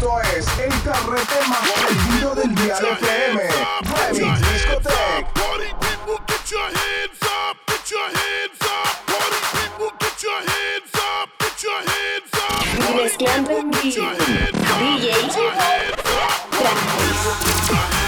Esto es el carrete más prendido del Dial FM. Remix Discotech. Party people, get your hands up, get your hands up. Party people, get your hands up, get your hands up. Y mezclando en Get your vivo. hands up, DJ get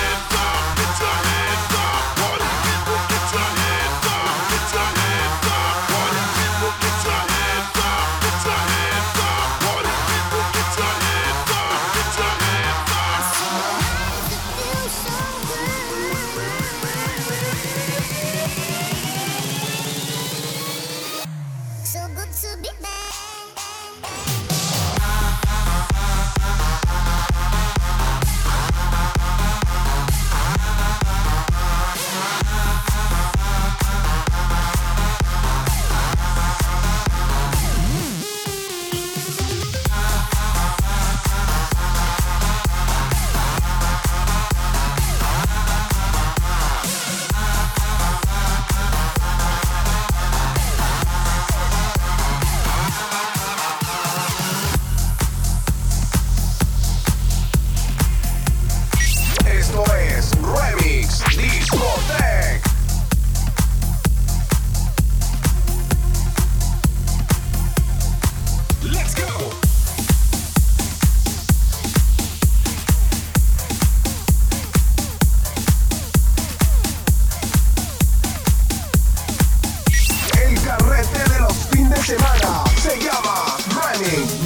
semana se llama Remix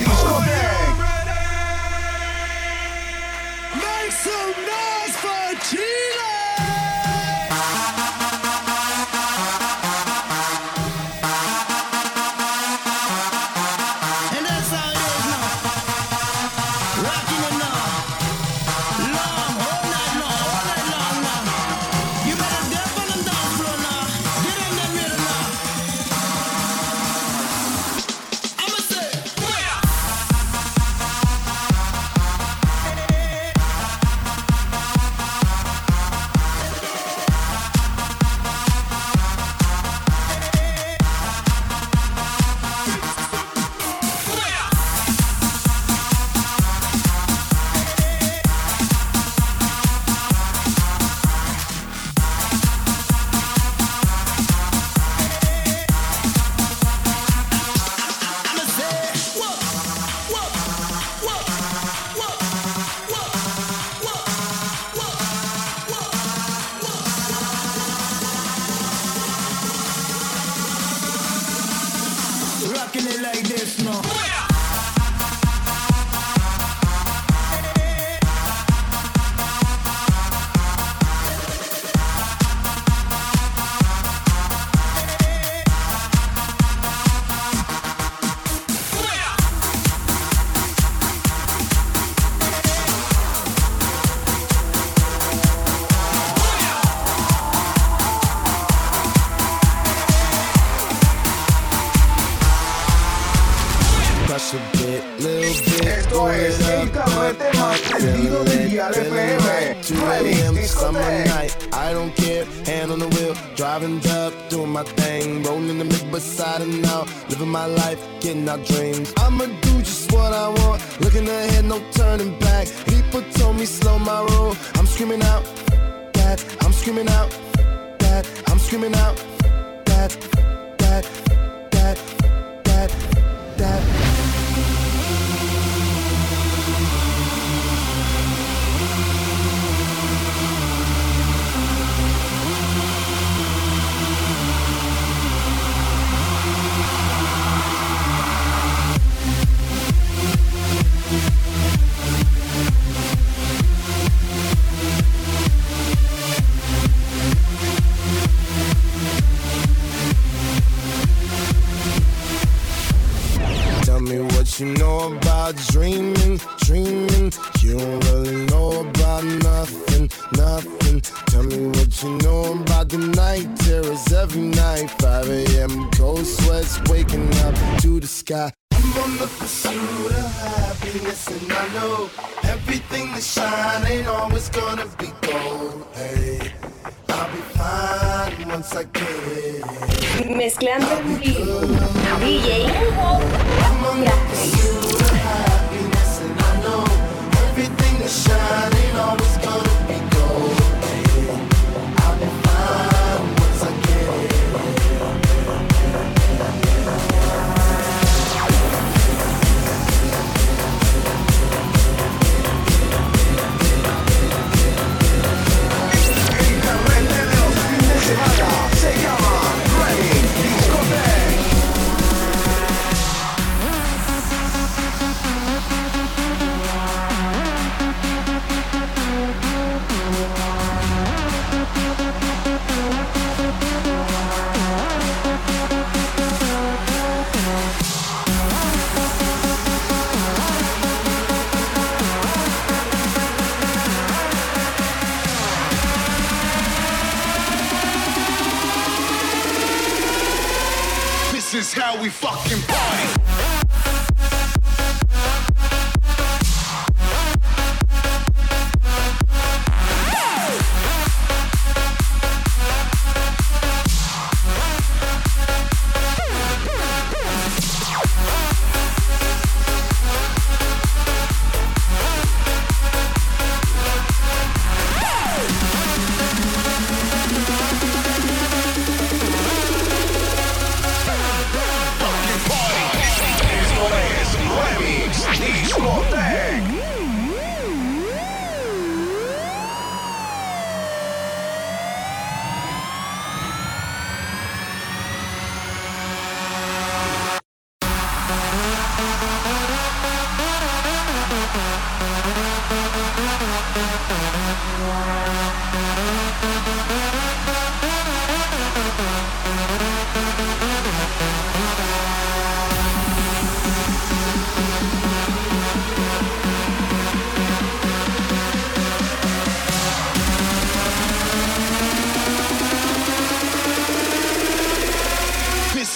Crush a bit, little bit. Esto es el up, carrete más prendido del Dial Feeling FM. 2 a.m. summer night. I don't care, hand on the wheel, driving up, doing my thing, rolling the mid beside and now, living my life, getting our dreams. I'ma do just what I want, looking ahead, no turning back. People told me slow my roll. I'm screaming out that, I'm screaming out that, I'm screaming out that, that, that, that, about dreaming, dreaming. You don't really know about nothing, nothing. Tell me what you know about the night terrors every night. 5 a.m. cold sweats waking up to the sky. I'm on the pursuit of happiness, and I know everything that shine ain't always gonna be gold. Hey, I'll be fine once I get it. Mezclando. DJ fucking party.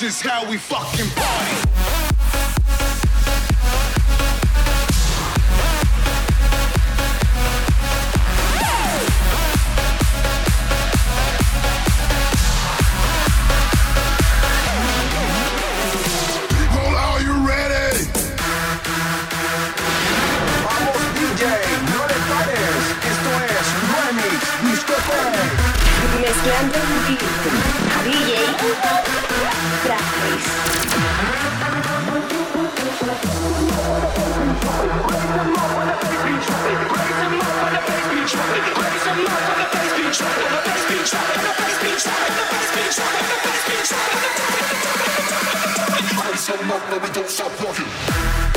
This is how we fucking party. We Don't stop walking.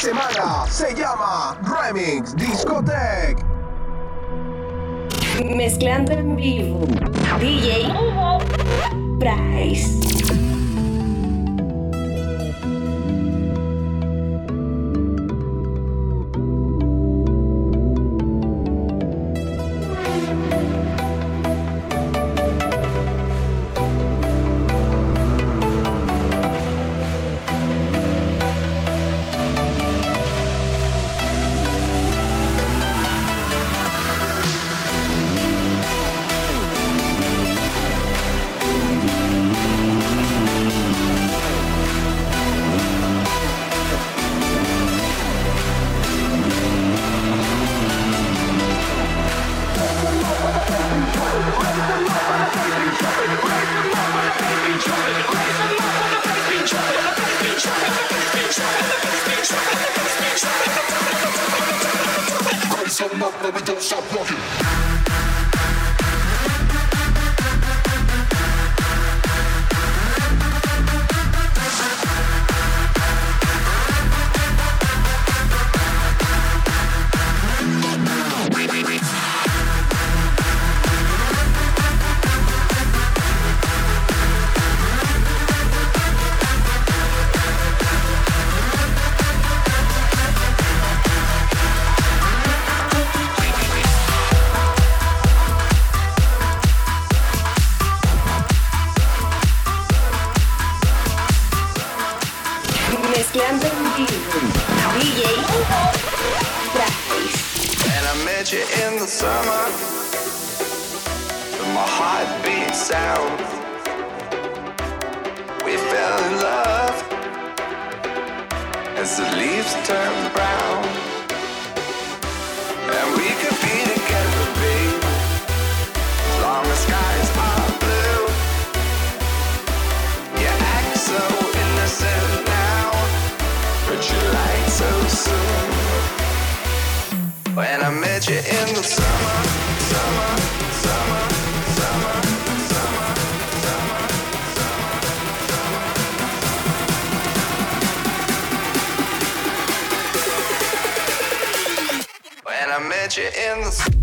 Semana se llama Remix Discotech. Mezclando en vivo. DJ Price. don't we don't stop walking. And I met you in the summer. My heart beat sound. We fell in love as the leaves turn brown. When I met you in the summer. When I met you in the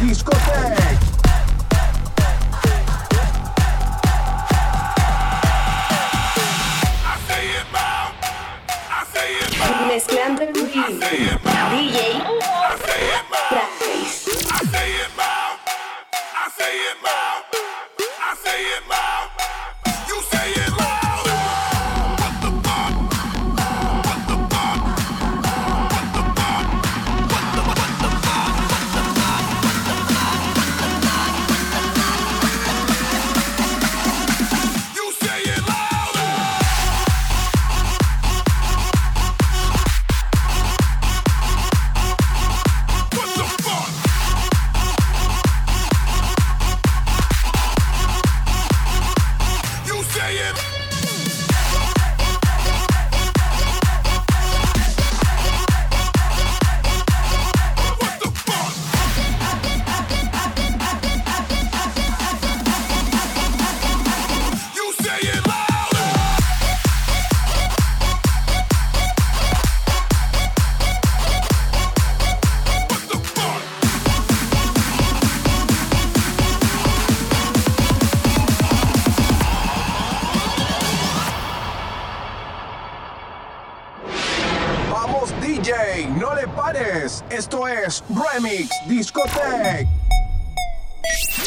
These Discotec.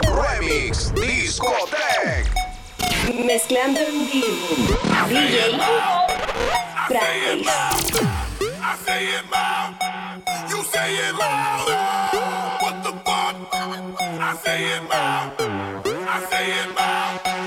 Remix Discotec. Mezclando en vivo. DJ Practice. I say it loud. You say it loud. What the fuck? I say it loud. I say it loud.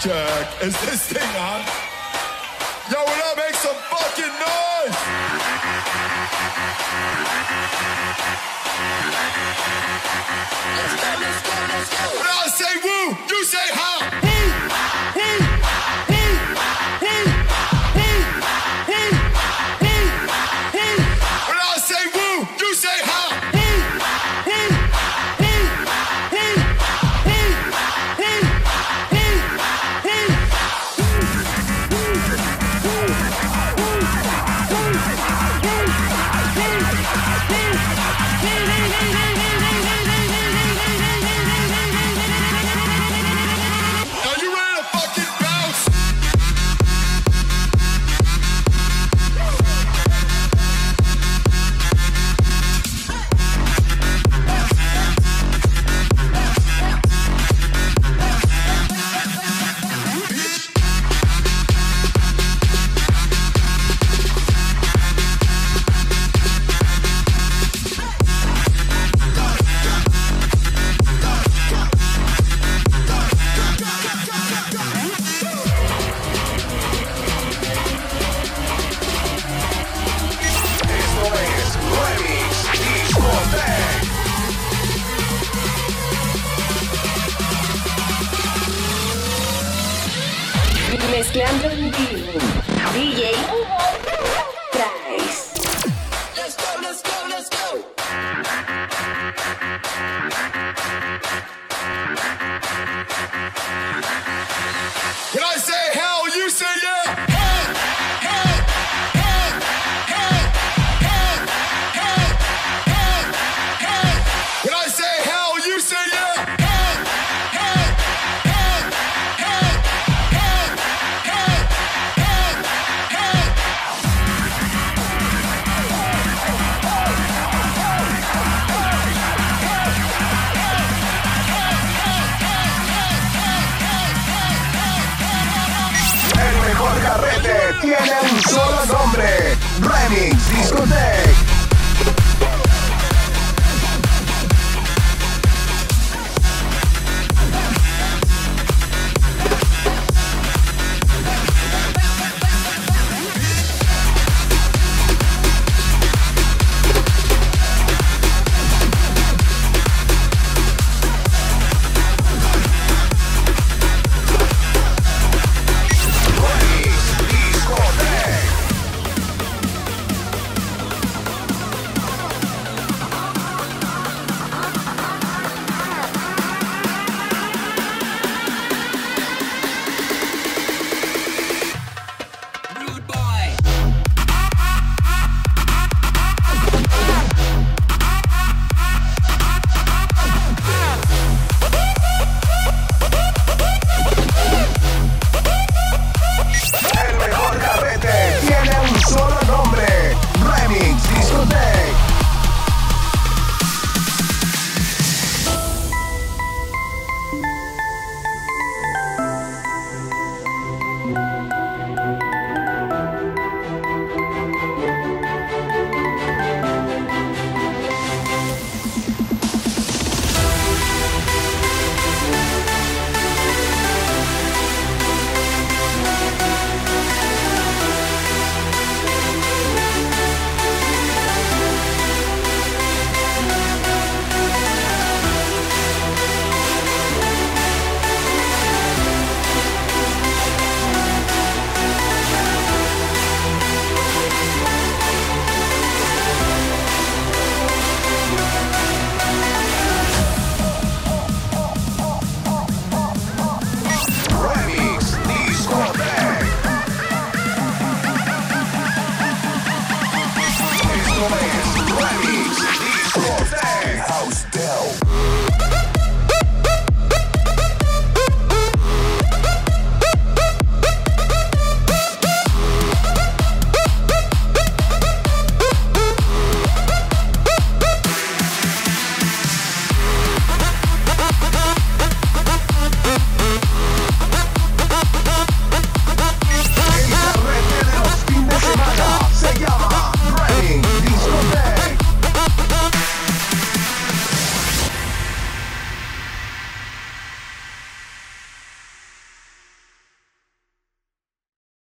check. Is this thing on? Yo, will I make some fucking noise? Let's go, let's go, let's go. When I say woo, you say how.